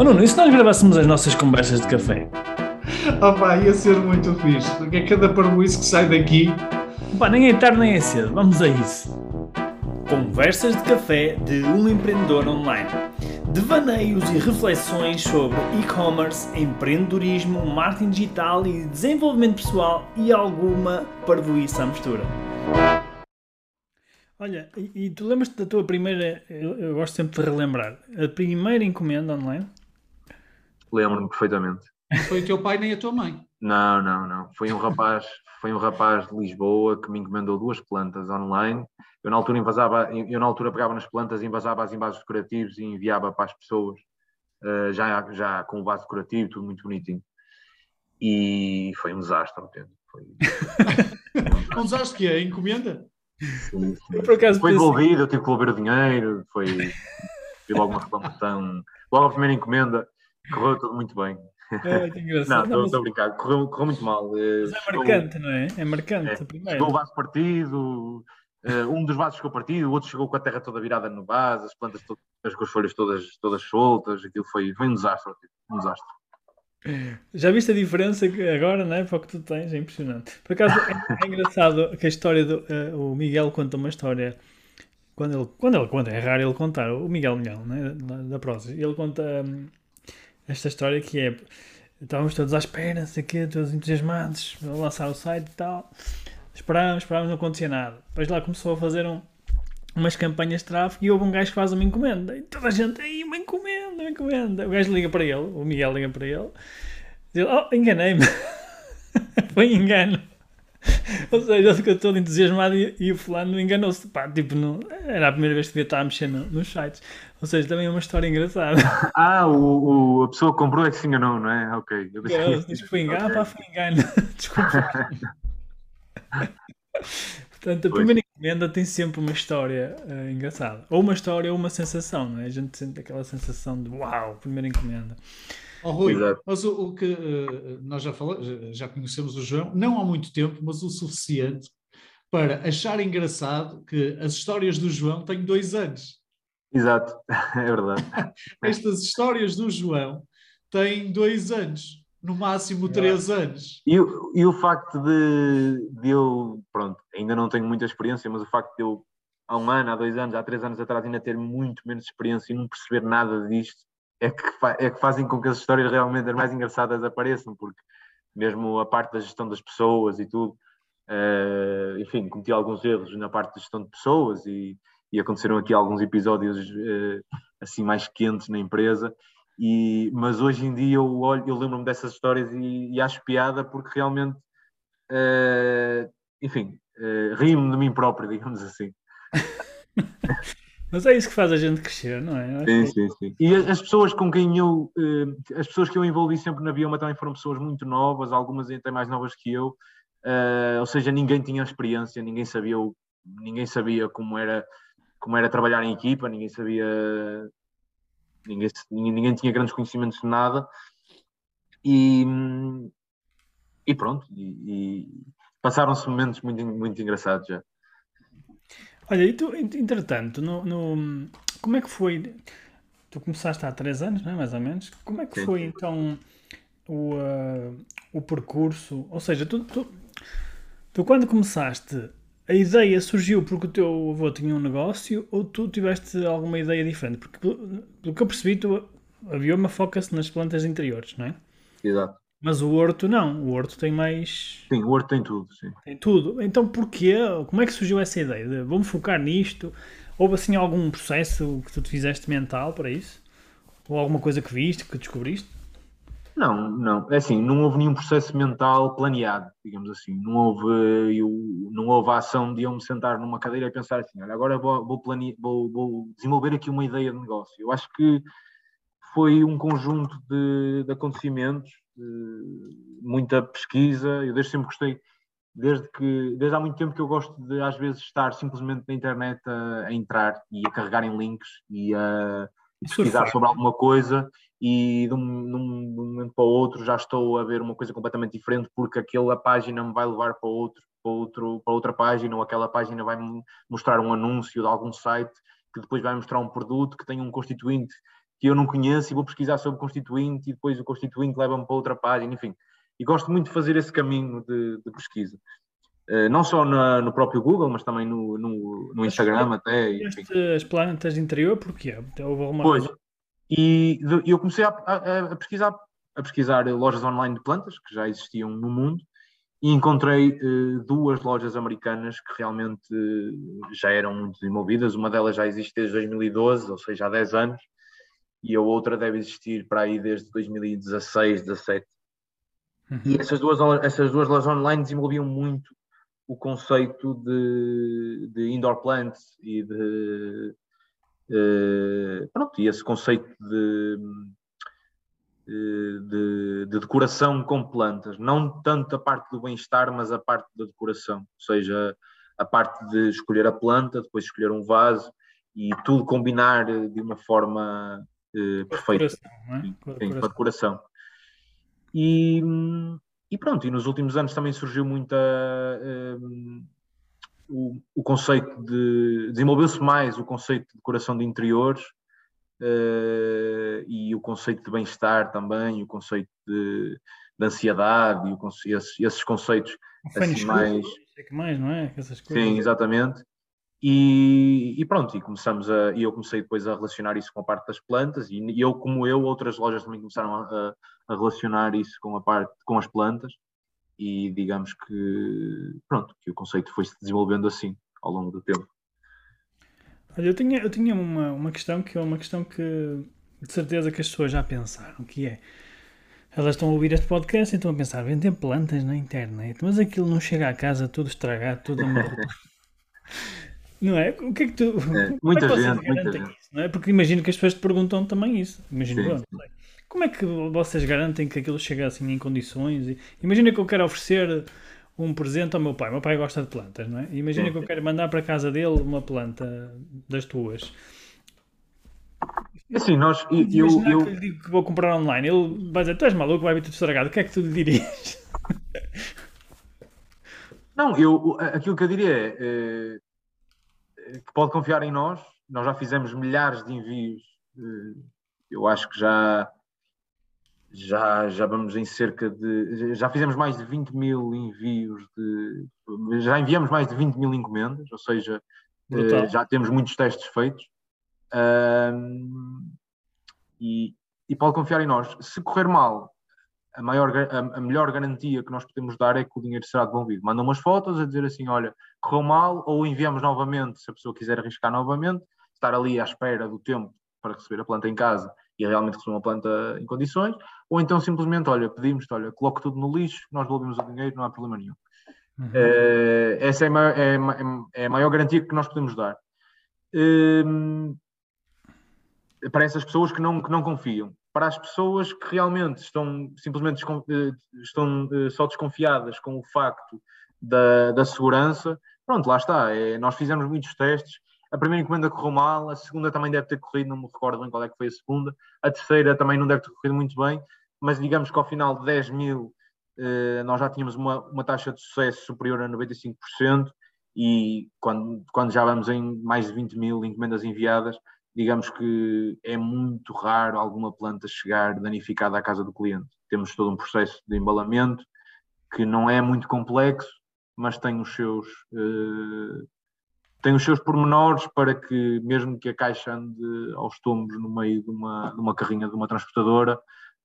Oh Nuno, e se nós gravássemos as nossas conversas de café? Opa, ia ser muito fixe, porque é cada parboice que sai daqui. Pá, nem é tarde nem é cedo, vamos a isso. Conversas de café de um empreendedor online. Devaneios e reflexões sobre e-commerce, empreendedorismo, marketing digital e desenvolvimento pessoal e alguma parvoíça à mistura. Olha, e, e tu lembras-te da tua primeira, eu, eu gosto sempre de relembrar, a primeira encomenda online? Lembro-me perfeitamente. Não foi o teu pai nem a tua mãe. Não, não, não. Foi um rapaz, foi um rapaz de Lisboa que me encomendou duas plantas online. Eu na altura invasava, eu na altura pegava nas plantas, invasava as envases decorativos e enviava para as pessoas, uh, já, já com o vaso decorativo, tudo muito bonitinho. E foi um desastre, entendo. Foi... um desastre que é? A encomenda? Sim, sim. Por acaso foi devolvido, eu tive que devolver o dinheiro, foi, foi logo uma reclamação. Logo a primeira encomenda, correu tudo muito bem. É, que engraçado. Não, estou a brincar, correu, correu muito mal. Eh, mas é marcante, não é? É marcante é, a primeira. Chegou o vaso partido, uh, um dos vasos ficou partido, o outro chegou com a terra toda virada no vaso, as plantas todas, com as folhas todas, todas soltas, aquilo foi, foi um desastre, um desastre. Já viste a diferença agora, não é? Para o que tu tens, é impressionante. Por acaso é, é engraçado que a história do. Uh, o Miguel conta uma história. Quando ele, quando ele conta, é raro ele contar, o Miguel Milhão, né, da Prosa, ele conta um, esta história que é. Estávamos todos à espera, sei quê, todos entusiasmados, a lançar o site e tal. Esperávamos, esperávamos, não acontecia nada. Depois lá começou a fazer um, umas campanhas de tráfego e houve um gajo que faz uma encomenda. E toda a gente, aí uma encomenda, uma encomenda. O gajo liga para ele, o Miguel liga para ele, diz: Oh, enganei-me. Foi engano. Ou seja, ele ficou todo entusiasmado e, e o fulano enganou-se. Pá, tipo, não, era a primeira vez que devia estar a mexer no, nos sites. Ou seja, também é uma história engraçada. Ah, o, o, a pessoa que comprou é que se enganou, não é? Ok. Eu disse, diz que foi engano. Okay. Pá, foi engano. Desculpa. Portanto, a primeira encomenda tem sempre uma história uh, engraçada. Ou uma história ou uma sensação, não é? A gente sente aquela sensação de uau, primeira encomenda. Oh, Rui, mas o, o que uh, nós já falamos, já conhecemos o João, não há muito tempo, mas o suficiente para achar engraçado que as histórias do João têm dois anos. Exato, é verdade. Estas histórias do João têm dois anos no máximo três anos. E, e o facto de, de, eu, pronto, ainda não tenho muita experiência, mas o facto de eu, há um ano, há dois anos, há três anos atrás, ainda ter muito menos experiência e não perceber nada disto, é que, é que fazem com que as histórias realmente as mais engraçadas apareçam, porque mesmo a parte da gestão das pessoas e tudo, uh, enfim, cometi alguns erros na parte da gestão de pessoas e, e aconteceram aqui alguns episódios uh, assim mais quentes na empresa e, mas hoje em dia eu, eu lembro-me dessas histórias e, e, acho piada porque realmente, uh, enfim, uh, rio-me de mim próprio, digamos assim. Mas é isso que faz a gente crescer, não é? Sim, sim, sim. E as pessoas com quem eu, uh, as pessoas que eu envolvi sempre na Bioma também foram pessoas muito novas, algumas até mais novas que eu, uh, ou seja, ninguém tinha experiência, ninguém sabia, ninguém sabia como era, como era trabalhar em equipa, ninguém sabia ninguém, ninguém tinha grandes conhecimentos de nada e, e pronto, e, e passaram-se momentos muito, muito engraçados já. Olha, e tu, entretanto, no, no, como é que foi? Tu começaste há três anos, não é? mais ou menos. Como é que Sim. foi então o, uh, o percurso? Ou seja, tu, tu, tu quando começaste a ideia surgiu porque o teu avô tinha um negócio ou tu tiveste alguma ideia diferente? Porque, pelo que eu percebi, tu, a bioma foca-se nas plantas interiores, não é? Exato. Mas o horto não, o horto tem mais. Sim, o horto tem tudo, sim. Tem tudo. Então porquê? Como é que surgiu essa ideia? De, vamos focar nisto? Houve assim algum processo que tu te fizeste mental para isso? Ou alguma coisa que viste, que descobriste? Não, não. É assim, não houve nenhum processo mental planeado, digamos assim. Não houve, eu, não houve a ação de eu me sentar numa cadeira e pensar assim, olha, agora vou, vou, plane... vou, vou desenvolver aqui uma ideia de negócio. Eu acho que foi um conjunto de, de acontecimentos, muita pesquisa. Eu desde sempre gostei, desde que desde há muito tempo que eu gosto de às vezes estar simplesmente na internet a, a entrar e a carregar em links e a pesquisar sobre alguma coisa e de um, de um, momento para o outro já estou a ver uma coisa completamente diferente porque aquela página me vai levar para outro, para outro para outra página ou aquela página vai me mostrar um anúncio de algum site que depois vai mostrar um produto que tem um constituinte que eu não conheço e vou pesquisar sobre constituinte e depois o constituinte leva-me para outra página, enfim. E gosto muito de fazer esse caminho de, de pesquisa. Uh, não só na, no próprio Google, mas também no, no, no Instagram até. As plantas de interior, porquê? Houve uma pois, e eu comecei a, a, a, pesquisar, a pesquisar lojas online de plantas, que já existiam no mundo, e encontrei uh, duas lojas americanas que realmente uh, já eram muito desenvolvidas. Uma delas já existe desde 2012, ou seja, há 10 anos, e a outra deve existir para aí desde 2016, 17. Uhum. E essas duas, essas duas lojas online desenvolviam muito o conceito de, de indoor plants e de uh, pronto, e esse conceito de, de, de, decoração com plantas, não tanto a parte do bem-estar, mas a parte da decoração, ou seja, a parte de escolher a planta, depois escolher um vaso e tudo combinar de uma forma uh, perfeita. Decoração, é? decoração. E, e, pronto, e nos últimos anos também surgiu muita. Uh, o, o, conceito de. desenvolveu-se mais o conceito de decoração de interiores uh, e o conceito de bem-estar também, o conceito de, de ansiedade e o, esses, esses conceitos assim, mais. mais, não é? Essas coisas. Sim, exatamente. E, e, pronto, e começamos a, e eu comecei depois a relacionar isso com a parte das plantas, e, eu, como eu, outras lojas também começaram a, a, relacionar isso com a parte, com as plantas, e digamos que, pronto, que o conceito foi se desenvolvendo assim ao longo do tempo. Olha, eu tinha, eu tinha uma, uma questão que é uma questão que de certeza que as pessoas já pensaram, que é elas estão a ouvir este podcast e estão a pensar, vender plantas na internet, mas aquilo não chega à casa tudo estragado, tudo amarrado. Não é? O que é que tu. É, muita é que gente, gente. Isso, não é? Porque imagino que as pessoas te perguntam também isso. Imagino, sim, sim. Como é que vocês garantem que aquilo chega assim em condições? Imagina que eu quero oferecer um presente ao meu pai. Meu pai gosta de plantas, não é? Imagina sim. que eu quero mandar para a casa dele uma planta das tuas. Assim, nós. Eu, eu, eu... que lhe digo que vou comprar online. Ele vai dizer: Tu és maluco, vai vir tudo estragado. O que é que tu lhe dirias? Não, eu, aquilo que eu diria é, é que pode confiar em nós. Nós já fizemos milhares de envios. Eh, eu acho que já já, já vamos em cerca de. Já fizemos mais de 20 mil envios de. Já enviamos mais de 20 mil encomendas, ou seja, uh, já temos muitos testes feitos. Um, e, e pode confiar em nós. Se correr mal, a, maior, a, a, melhor garantia que nós podemos dar é que o dinheiro será devolvido. Mandam umas fotos a dizer assim: olha, correu mal, ou enviamos novamente, se a pessoa quiser arriscar novamente, estar ali à espera do tempo para receber a planta em casa e realmente receber uma planta em condições, ou então simplesmente, olha, pedimos-te, olha, coloque tudo no lixo, nós devolvemos o dinheiro, não há problema nenhum. Uhum. Uh, essa é a, maior, é, é a, maior, garantia que nós podemos dar. Uh, para essas pessoas que não, que não confiam para as pessoas que realmente estão simplesmente eh, estão eh, só desconfiadas com o facto da, da segurança, pronto, lá está. É, nós fizemos muitos testes. A primeira encomenda correu mal, a segunda também deve ter corrido, não me recordo bem qual é que foi a segunda. A terceira também não deve ter corrido muito bem, mas digamos que ao final de 10 mil eh, nós já tínhamos uma, uma taxa de sucesso superior a 95% e quando, quando já vamos em mais de 20 mil encomendas enviadas, digamos que é muito raro alguma planta chegar danificada à casa do cliente. Temos todo um processo de embalamento que não é muito complexo, mas tem os seus uh, tem os seus pormenores para que, mesmo que a caixa ande aos tombos no meio de uma, de uma carrinha de uma transportadora,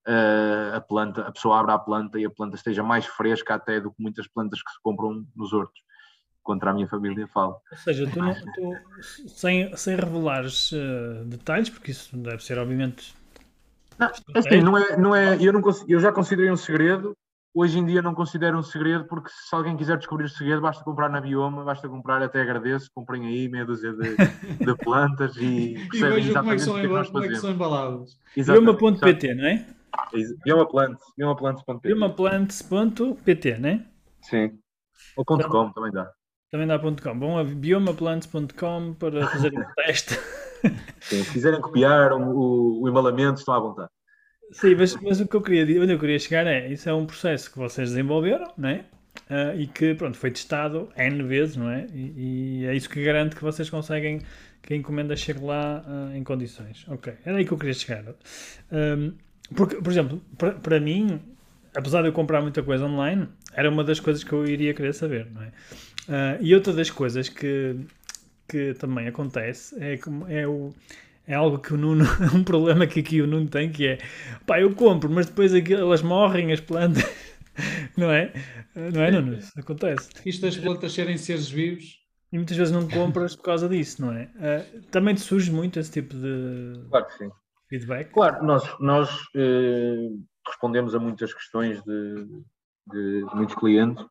uh, a planta, a pessoa abra a planta e a planta esteja mais fresca até do que muitas plantas que se compram nos hortos contra a minha família falo. Ou seja, tu, não, tu sem, sem revelares uh, detalhes, porque isso deve ser obviamente. Não, é assim, não é, não é, eu, não, eu já considerei um segredo, hoje em dia não considero um segredo, porque se alguém quiser descobrir o segredo, basta comprar na Bioma, basta comprar, até agradeço, comprem aí meia dúzia de, de plantas e percebem exatamente como é que são, como é que são embaladas. Bioma.pt, não é? Biomaplantes, biomaplantes.pt. Biomaplantes.pt, não é? Sim. Ou .com então, também dá. Também dá.com. Vão a biomaplants.com para fazerem o teste. Sim, se quiserem copiar o, o, embalamento, estão à vontade. Sim, mas, mas o que eu queria, onde eu queria chegar é, isso é um processo que vocês desenvolveram, não é? Uh, e que, pronto, foi testado N vezes, não é? E, e, é isso que garante que vocês conseguem que a encomenda chegue lá uh, em condições. Ok, era aí que eu queria chegar. Um, porque, por exemplo, para mim, apesar de eu comprar muita coisa online, era uma das coisas que eu iria querer saber, não é? Uh, e outra das coisas que, que também acontece é, é, o, é algo que o Nuno, um problema que aqui o Nuno tem, que é pá, eu compro, mas depois elas morrem, as plantas, não é? Não é, Nuno? Isso acontece. Isto das plantas serem seres vivos. E muitas vezes não compras por causa disso, não é? Uh, também te surge muito esse tipo de claro que sim. feedback? Claro, nós, nós eh, respondemos a muitas questões de, de, de muitos clientes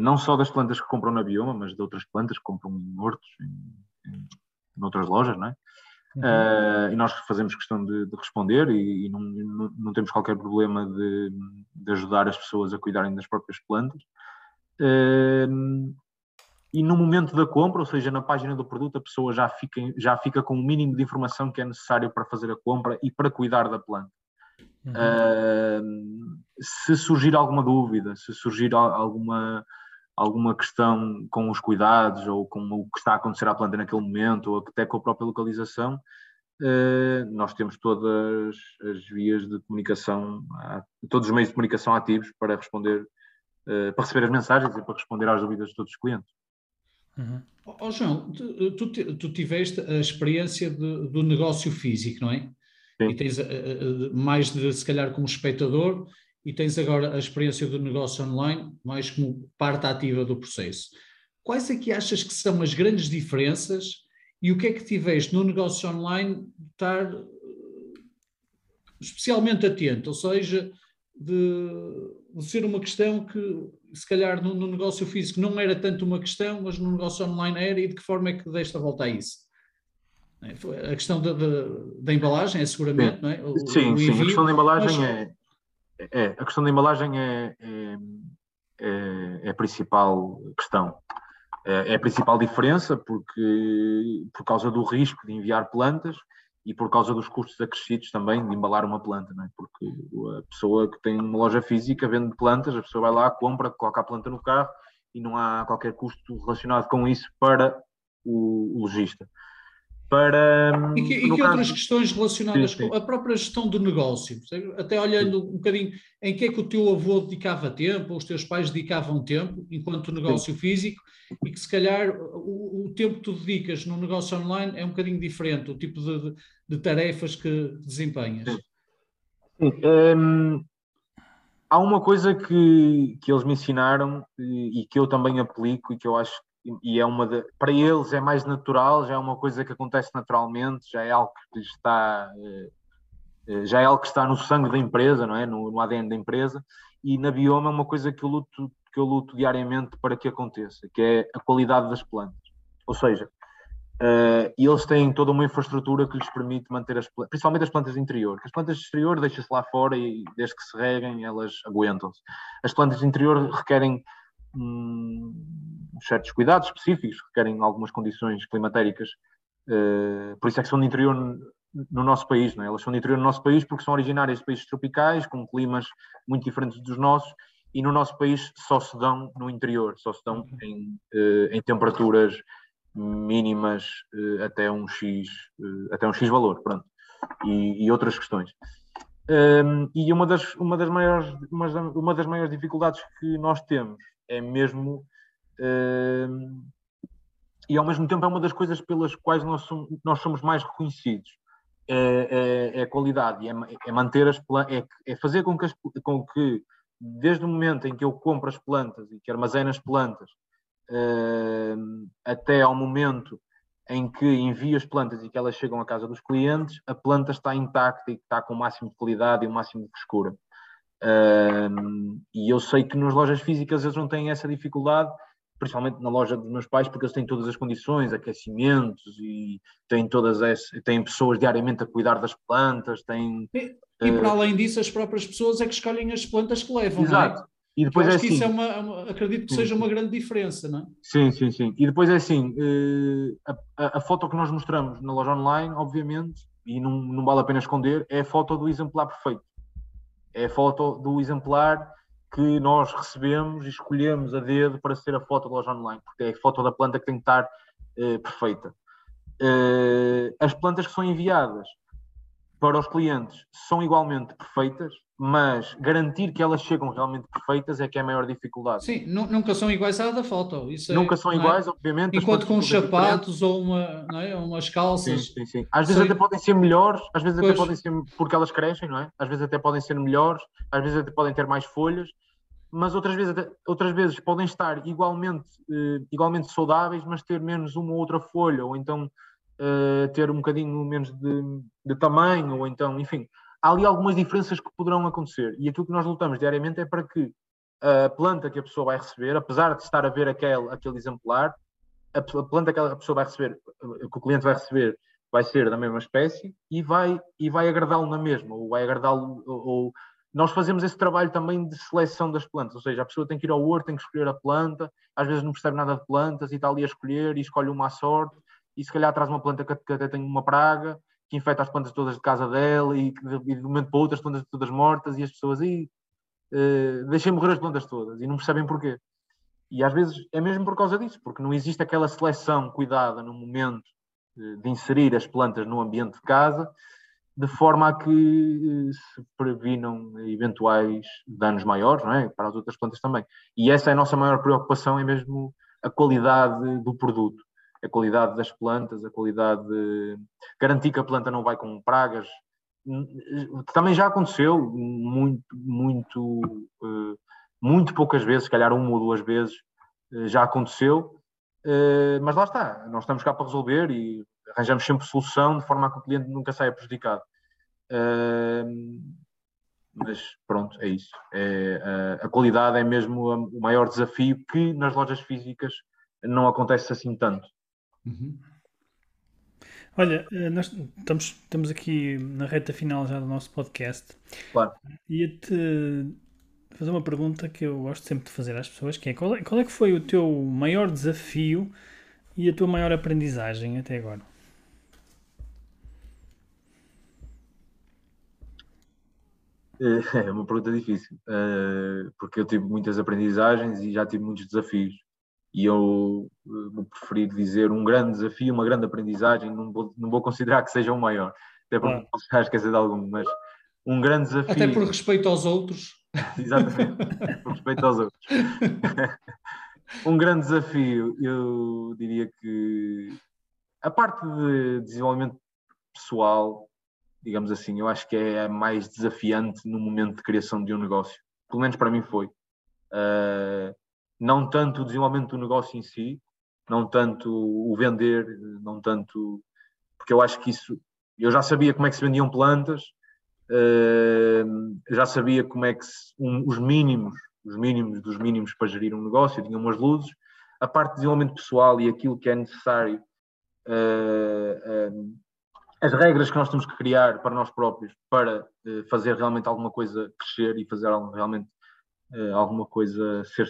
não só das plantas que compram na bioma, mas de outras plantas que compram em hortos, em, em, em outras lojas, não é? Uhum. Uh, e nós fazemos questão de, de responder e, e não, não, não, temos qualquer problema de, de, ajudar as pessoas a cuidarem das próprias plantas. Uh, e no momento da compra, ou seja, na página do produto, a pessoa já fica, já fica com o mínimo de informação que é necessário para fazer a compra e para cuidar da planta. Uhum. Uh, se surgir alguma dúvida, se surgir alguma, alguma questão com os cuidados ou com o que está a acontecer à planta naquele momento, ou até com a própria localização, uh, nós temos todas as vias de comunicação, todos os meios de comunicação ativos para responder, uh, para receber as mensagens e para responder às dúvidas de todos os clientes. Uhum. Oh, João, tu, tu, tu, tiveste a experiência de, do negócio físico, não é? Sim. e tens uh, mais de, se calhar, como espectador, e tens agora a experiência do negócio online, mais como parte ativa do processo. Quais é que achas que são as grandes diferenças e o que é que tiveste no negócio online de estar especialmente atento, ou seja, de, de, ser uma questão que se calhar no, no, negócio físico não era tanto uma questão, mas no negócio online era, e de que forma é que deste a volta a isso? É, a questão da, embalagem é seguramente, sim. não é? O, sim, o sim, a questão da embalagem mas... é, é, A questão da embalagem é, é, é, é a principal questão. É, é, a principal diferença porque, por causa do risco de enviar plantas e por causa dos custos acrescidos também de embalar uma planta, não é? Porque a pessoa que tem uma loja física vende plantas, a pessoa vai lá, compra, coloca a planta no carro e não há qualquer custo relacionado com isso para o, o lojista para. E que, e que caso... outras questões relacionadas sim, sim. com a própria gestão do negócio? Até olhando sim. um bocadinho em que é que o teu avô dedicava tempo, ou os teus pais dedicavam tempo, enquanto negócio físico, e que se calhar o, o, tempo que tu dedicas no negócio online é um bocadinho diferente, o tipo de, de, tarefas que desempenhas. Um, há uma coisa que, que eles me ensinaram e, e que eu também aplico e que eu acho e é uma de, para eles é mais natural, já é uma coisa que acontece naturalmente, já é algo que está eh, eh, já é algo que está no sangue da empresa, não é? No, no, ADN da empresa, e na bioma é uma coisa que eu luto que eu luto diariamente para que aconteça, que é a qualidade das plantas. Ou seja, uh, eles têm toda uma infraestrutura que lhes permite manter as principalmente as plantas de interior. As plantas de exterior deixam-se lá fora e desde que se reguem elas aguentam-se. As plantas de interior requerem hum, certos cuidados específicos, requerem algumas condições climatéricas. Uh, por isso é que são de interior no nosso país, não é? Elas são de interior no nosso país porque são originárias de países tropicais, com climas muito diferentes dos nossos, e no nosso país só se dão no interior, só se dão em, uh, em temperaturas mínimas uh, até um X, até um X valor, pronto, e, e outras questões. Um, ehm, e uma das, uma, das maiores, uma das maiores dificuldades que nós temos é mesmo e ao mesmo tempo é uma das coisas pelas quais nós somos, nós somos mais reconhecidos. É, é, é a qualidade, é, é manter as é, é fazer com que, as, com que, desde o momento em que eu compro as plantas e que armazeno as plantas, uh, até ao momento em que envio as plantas e que elas chegam à casa dos clientes, a planta está intacta e está com o máximo de qualidade e o máximo de frescura. Uh, e eu sei que nas lojas físicas eles não têm essa dificuldade principalmente na loja dos meus pais, porque eles têm todas as condições, aquecimentos e têm todas as, têm pessoas diariamente a cuidar das plantas, têm... E, e para uh, além disso, as próprias pessoas é que escolhem as plantas que levam, Exato. É? E depois é assim, isso é uma, é acredito que sim, seja uma grande diferença, não é? Sim, sim, sim. E depois é assim, uh, a, a, foto que nós mostramos na loja online, obviamente, e não, não vale a pena esconder, é a foto do exemplar perfeito. É a foto do exemplar que nós recebemos e escolhemos a dedo para ser a foto da loja online, porque é a foto da planta que tem que estar uh, perfeita. Uh, as plantas que são enviadas para os clientes são igualmente perfeitas, mas garantir que elas chegam realmente perfeitas é que é a maior dificuldade. Sim, nunca são iguais à da foto. Isso é, nunca é, são iguais, é? obviamente. Enquanto com sapatos ou uma, não é? umas calças. Sim, sim, sim. Às vezes até podem ser melhores, às vezes pois. até podem ser porque elas crescem, não é? Às vezes até podem ser melhores, às vezes até podem ter mais folhas, mas outras vezes, outras vezes podem estar igualmente, uh, igualmente saudáveis, mas ter menos uma ou outra folha, ou então uh, ter um bocadinho menos de, de tamanho, ou então, enfim há ali algumas diferenças que poderão acontecer. E aquilo que nós lutamos diariamente é para que a planta que a pessoa vai receber, apesar de estar a ver aquele, aquele exemplar, a, planta que a pessoa vai receber, que o cliente vai receber, vai ser da mesma espécie e vai, e vai agradá-lo na mesma, ou vai agradá-lo. Ou, ou, nós fazemos esse trabalho também de seleção das plantas, ou seja, a pessoa tem que ir ao horto, tem que escolher a planta, às vezes não percebe nada de plantas e está ali a escolher e escolhe uma à sorte, e se calhar traz uma planta que, que até tem uma praga, que infecta as plantas todas de casa dela e que de, momento para outras plantas todas mortas e as pessoas aí uh, deixem morrer as plantas todas e não percebem porquê. E às vezes é mesmo por causa disso, porque não existe aquela seleção cuidada no momento de, de inserir as plantas no ambiente de casa, de forma a que uh, se previnam eventuais danos maiores, não é? Para as outras plantas também. E essa é a nossa maior preocupação, é mesmo a qualidade do produto a qualidade das plantas, a qualidade de garantir que a planta não vai com pragas. Também já aconteceu muito, muito, eh, muito poucas vezes, se calhar uma ou duas vezes eh, já aconteceu, eh, mas lá está, nós estamos cá para resolver e arranjamos sempre solução de forma a que o cliente nunca saia prejudicado. Mas pronto, é isso. É, a qualidade é mesmo o maior desafio que nas lojas físicas não acontece assim tanto. Uhum. Olha, eh, nós estamos, estamos aqui na reta final já do nosso podcast. Claro. Ia-te fazer uma pergunta que eu gosto sempre de fazer às pessoas, que é qual, é qual é que foi o teu maior desafio e a tua maior aprendizagem até agora? É uma pergunta difícil, eh, porque eu tive muitas aprendizagens e já tive muitos desafios e eu eh, vou preferir dizer um grande desafio, uma grande aprendizagem, não vou, não vou considerar que seja o maior, até porque ah. posso esquecer de algum, mas um grande desafio. Até por respeito aos outros. Exatamente, por respeito aos outros. um grande desafio, eu diria que a parte de desenvolvimento pessoal, digamos assim, eu acho que é a mais desafiante no momento de criação de um negócio. Pelo menos para mim foi. Uh, não tanto o desenvolvimento do negócio em si, não tanto o vender, não tanto. Porque eu acho que isso. Eu já sabia como é que se vendiam plantas, uh, já sabia como é que se, um, os mínimos, os mínimos dos mínimos para gerir um negócio, tinha umas luzes. A parte de desenvolvimento pessoal e aquilo que é necessário, uh, uh, as regras que nós temos que criar para nós próprios para fazer realmente alguma coisa crescer e fazer realmente alguma coisa ser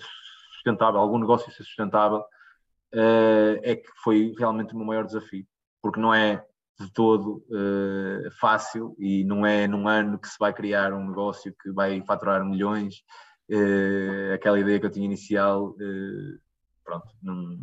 sustentável, algum negócio ser sustentável, uh, é que foi realmente o meu maior desafio, porque não é de todo uh, fácil e não é num ano que se vai criar um negócio que vai faturar milhões. Uh, aquela ideia que eu tinha inicial, pronto, não,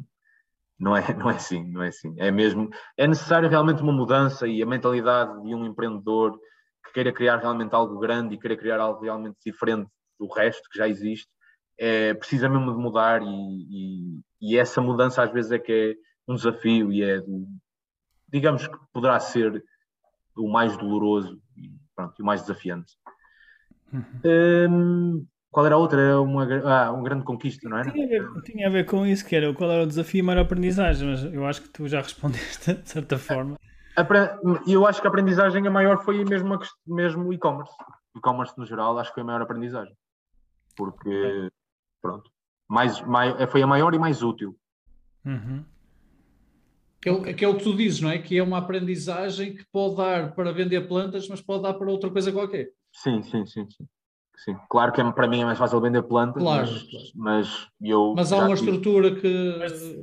não é, não é assim, não é assim. É mesmo, é necessário realmente uma mudança e a mentalidade de um empreendedor que queira criar realmente algo grande e queira criar algo realmente diferente do resto que já existe, é, precisa mesmo de mudar e, e, e, essa mudança às vezes é que é um desafio e é, do, digamos que poderá ser o mais doloroso e pronto, o mais desafiante. Uhum. Um, qual era a outra? Era uma, ah, uma grande conquista, não é? Tinha a, ver, tinha a ver com isso, que era qual era o desafio e a maior aprendizagem, mas eu acho que tu já respondeste de certa forma. Eu acho que a aprendizagem a maior foi mesmo, mesmo o e-commerce. E-commerce no geral, acho que foi a maior aprendizagem. Porque Pronto. Mais, mais, foi a maior e mais útil. Uhum. Que é, que é o que tu dizes, não é? Que é uma aprendizagem que pode dar para vender plantas, mas pode dar para outra coisa qualquer. Sim, sim, sim, sim. sim. Claro que é, para mim é mais fácil vender plantas, claro, mas, claro. mas eu. Mas há uma estrutura que. Mas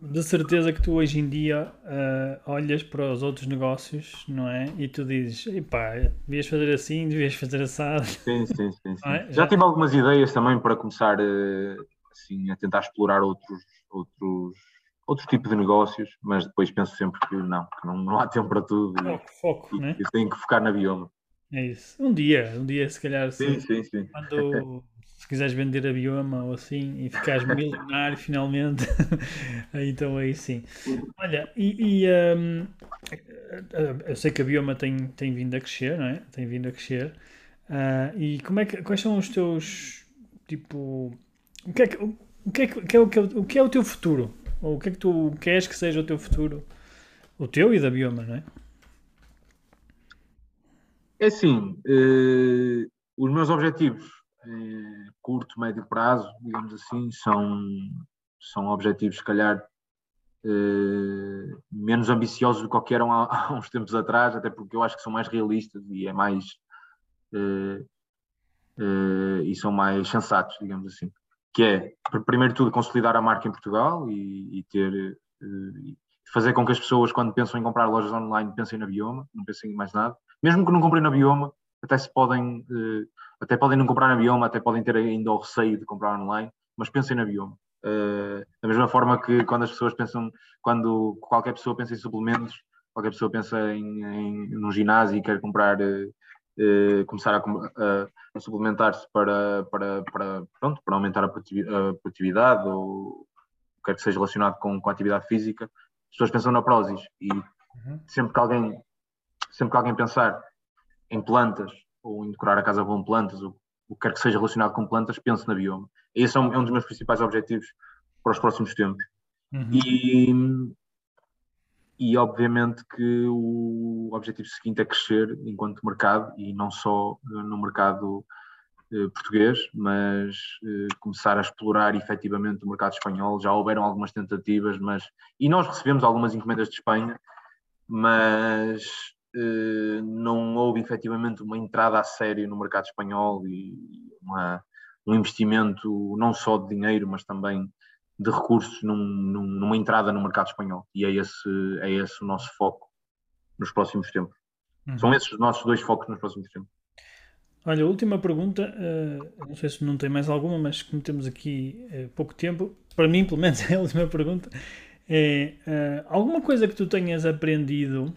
de certeza que tu hoje em dia uh, olhas para os outros negócios, não é? E tu dizes, epá, devias fazer assim, devias fazer assado. Sim, sim, sim. sim. É? Já, Já tive algumas ideias também para começar uh, assim, a tentar explorar outros, outros outro tipo de negócios, mas depois penso sempre que não, que não, não há tempo para tudo foco, e, foco, e, né? e tenho que focar na bioma. É isso. Um dia, um dia se calhar sim, sim, sim. quando se quiseres vender a bioma ou assim e ficares milionário finalmente, então aí sim. Olha, e, e um, eu sei que a bioma tem, tem vindo a crescer, não é? Tem vindo a crescer. Uh, e como é que, quais são os teus tipo o que é é, é, o, que é, o que é o teu futuro? Ou o que é que tu queres que seja o teu futuro? O teu e da bioma, não é? É assim, eh, os meus objetivos eh, curto, médio prazo, digamos assim, são, são objetivos, se calhar, eh, menos ambiciosos do que eram há, uns tempos atrás, até porque eu acho que são mais realistas e é mais. Eh, e são mais sensatos, digamos assim. Que é, primeiro de tudo, consolidar a marca em Portugal e, e ter. Eh, fazer com que as pessoas, quando pensam em comprar lojas online, pensem na Bioma, não pensem em mais nada. Mesmo que não comprem na Bioma, até se podem, eh, até podem não comprar na Bioma, até podem ter ainda o receio de comprar online, mas pensem na Bioma. Uh, da mesma forma que quando as pessoas pensam, quando qualquer pessoa pensa em suplementos, qualquer pessoa pensa em, em num ginásio e quer comprar, uh, começar a, a suplementar-se para, para, para, pronto, para aumentar a produtividade ou quer que seja relacionado com, com a atividade física, as pessoas pensam na Prozis e uhum. sempre que alguém sempre que alguém pensar em plantas ou em decorar a casa com plantas, ou o que quer que seja relacionado com plantas, pense na bioma. Esse é um, é um dos meus principais objetivos para os próximos tempos. Uhum. E, e obviamente que o objetivo seguinte é crescer enquanto mercado e não só no mercado eh, português, mas eh, começar a explorar efetivamente o mercado espanhol. Já houveram algumas tentativas, mas e nós recebemos algumas encomendas de Espanha, mas eh, não houve efetivamente uma entrada a sério no mercado espanhol e uma, um investimento não só de dinheiro, mas também de recursos num, num, numa entrada no mercado espanhol. E é esse, é esse o nosso foco nos próximos tempos. Uhum. São esses os nossos dois focos nos próximos tempos. Olha, última pergunta, uh, não sei se não tem mais alguma, mas como temos aqui uh, pouco tempo, para mim, pelo menos, é a última pergunta. É uh, alguma coisa que tu tenhas aprendido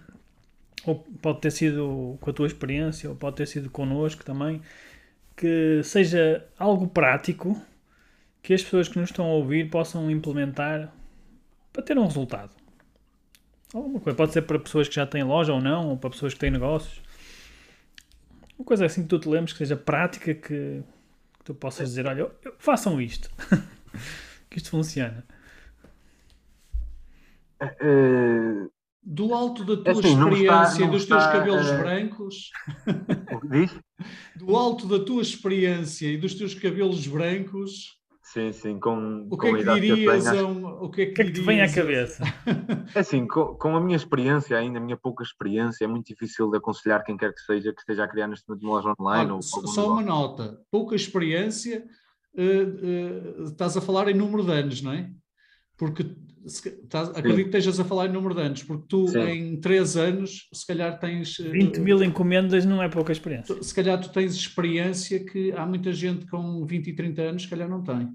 ou pode ter sido com a tua experiência, ou pode ter sido connosco também, que seja algo prático que as pessoas que nos estão a ouvir possam implementar para ter um resultado. Alguma coisa. Pode ser para pessoas que já têm loja ou não, ou para pessoas que têm negócios. Uma coisa assim que tu te lembres que seja prática, que, que tu possas dizer: olha, façam isto. que isto funciona. Uh, do alto da tua assim, experiência e dos teus está, cabelos uh... brancos. Diz? Do alto da tua experiência e dos teus cabelos brancos. Sim, sim, com, o que com é que dirias a um, o que é que, que, é que te vem à cabeça? É assim, com, com, a minha experiência ainda, a minha pouca experiência, é muito difícil de aconselhar quem quer que seja que esteja a criar neste momento uma loja online. Ah, ou, só uma nota, pouca experiência, uh, uh, estás a falar em número de anos, não é? Porque estás, acredito que estejas a falar em número de anos, porque tu Sim. em 3 anos, se calhar tens. 20 eh, mil encomendas não é pouca experiência. Se calhar tu tens experiência que há muita gente com 20 e 30 anos, se calhar não tem.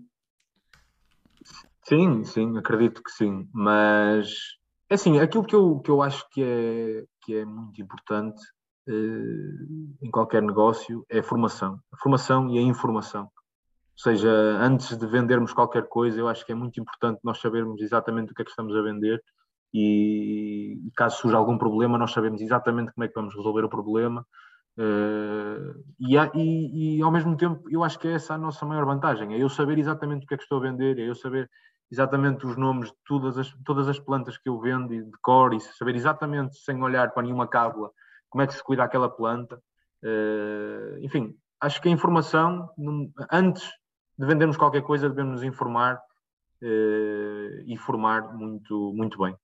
Sim, sim, acredito que sim. Mas é assim, aquilo que eu, que eu acho que é, que é muito importante eh, em qualquer negócio é a formação. A formação e a informação. Ou seja, antes de vendermos qualquer coisa, eu acho que é muito importante nós sabermos exatamente o que é que estamos a vender e, caso surja algum problema, nós sabemos exatamente como é que vamos resolver o problema. Uh, e, e, e, ao mesmo tempo, eu acho que é essa a nossa maior vantagem: é eu saber exatamente o que é que estou a vender, é eu saber exatamente os nomes de todas as, todas as plantas que eu vendo e de cor, e saber exatamente, sem olhar para nenhuma cábula, como é que se cuida aquela planta. Uh, enfim, acho que a informação, antes de vendermos qualquer coisa, devemos nos informar uh, e formar muito, muito bem.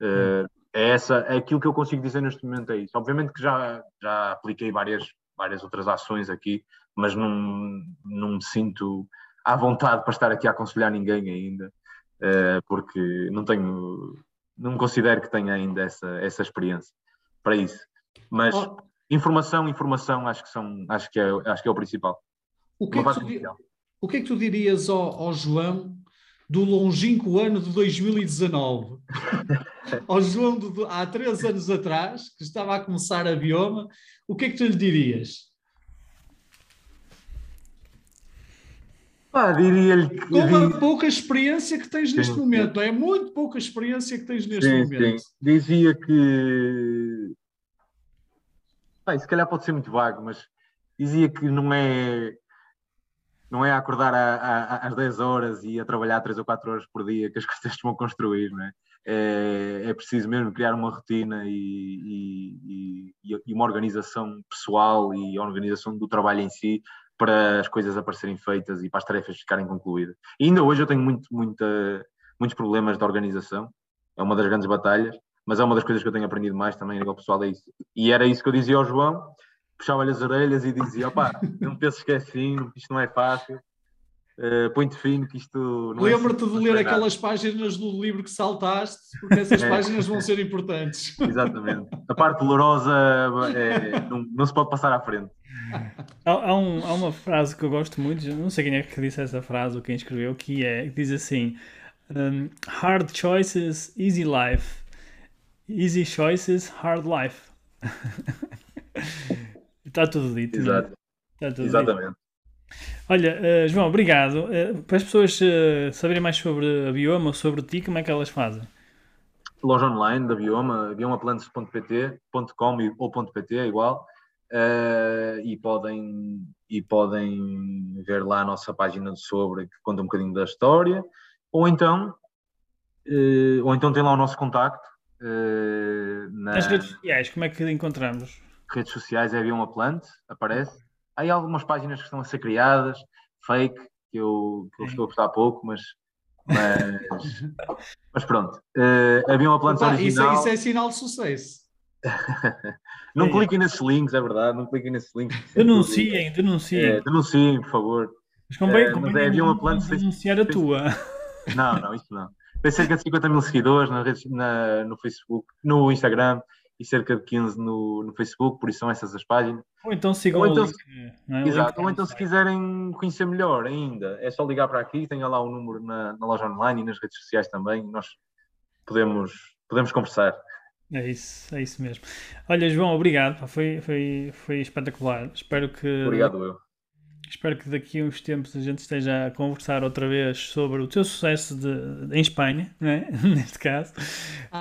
Uh, é, essa, é aquilo que eu consigo dizer neste momento é isso. Obviamente que já, já apliquei várias, várias outras ações aqui, mas não, não me sinto à vontade para estar aqui a aconselhar ninguém ainda, uh, porque não tenho, não considero que tenha ainda essa, essa experiência para isso. Mas oh. informação, informação, acho que são, acho que é, acho que é o principal. O que, é que o que é que tu dirias ao, ao João do longínquo ano de 2019 ao João há três anos atrás, que estava a começar a bioma, o que é que tu lhe dirias? Diria-lhe que. Com a pouca experiência que tens sim, neste momento, é muito pouca experiência que tens neste sim, momento. Sim. Dizia que. Bem, se calhar pode ser muito vago, mas dizia que não é não é acordar a, a, às 10 horas e a trabalhar 3 ou 4 horas por dia que as coisas vão construir, não é? É, é preciso mesmo criar uma rotina e, e, e, uma organização pessoal e organização do trabalho em si para as coisas aparecerem feitas e para as tarefas ficarem concluídas. E ainda hoje eu tenho muito, muita, muitos problemas de organização, é uma das grandes batalhas, mas é uma das coisas que eu tenho aprendido mais também a nível pessoal, é isso. E era isso que eu dizia ao João, puxava-lhe as orelhas e dizia: opá, não penses que é assim, isto não é fácil. Uh, Põe-te fino que isto não é Lembra-te é de ler aquelas páginas do livro que saltaste, porque essas é. páginas vão ser importantes. Exatamente. A parte dolorosa é, não, não, se pode passar à frente. Há, há, um, há, uma frase que eu gosto muito, não sei quem é que disse essa frase ou quem escreveu, que é que diz assim: um, Hard choices, easy life. Easy choices, hard life. Está tudo dito. É? Exato. Tudo Exatamente. Dito. Olha, uh, João, obrigado. Uh, para as pessoas uh, saberem mais sobre a Bioma ou sobre ti, como é que elas fazem? Loja online da Bioma, biomaplantes.pt.com ou .pt é igual. e, podem, e podem ver lá a nossa página sobre que conta um bocadinho da história. Ou então, ou então tem lá o nosso contacto. Na... Nas redes sociais, como é que encontramos? Redes sociais é Avião a Plante, aparece. Há algumas páginas que estão a ser criadas, fake, que eu, que eu estou a gostar pouco, mas, mas, mas pronto. Uh, Avião a Plante original. Isso é, isso é sinal de sucesso. não é. cliquem nesses links, é verdade, não cliquem nesses links. Denunciem, denunciem. É, denunciem, por favor. Mas convém, uh, mas é Avião a Plante. Denunciar a tua. Não, não, isso não. Tem cerca de 50 mil seguidores na, na, no Facebook, no Instagram e cerca de 15 no, no Facebook, por isso são essas as páginas. Ou então sigam ou então, link, é? Exato, ou então se quiserem conhecer melhor ainda, é só ligar para aqui, tenha lá o número na, na loja online e nas redes sociais também, nós podemos, podemos conversar. É isso, é isso mesmo. Olha, João, obrigado, foi, foi, foi espetacular. Espero que. Obrigado, eu. Espero que daqui a uns tempos a gente esteja a conversar outra vez sobre o teu sucesso de, de em Espanha, é? neste caso.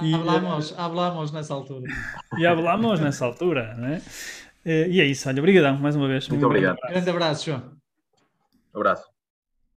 E, hablamos, hablamos nessa altura. E hablamos nessa altura, não é? E é isso, olha, obrigadão mais uma vez. Muito obrigado. Grande abraço, João. Abraço.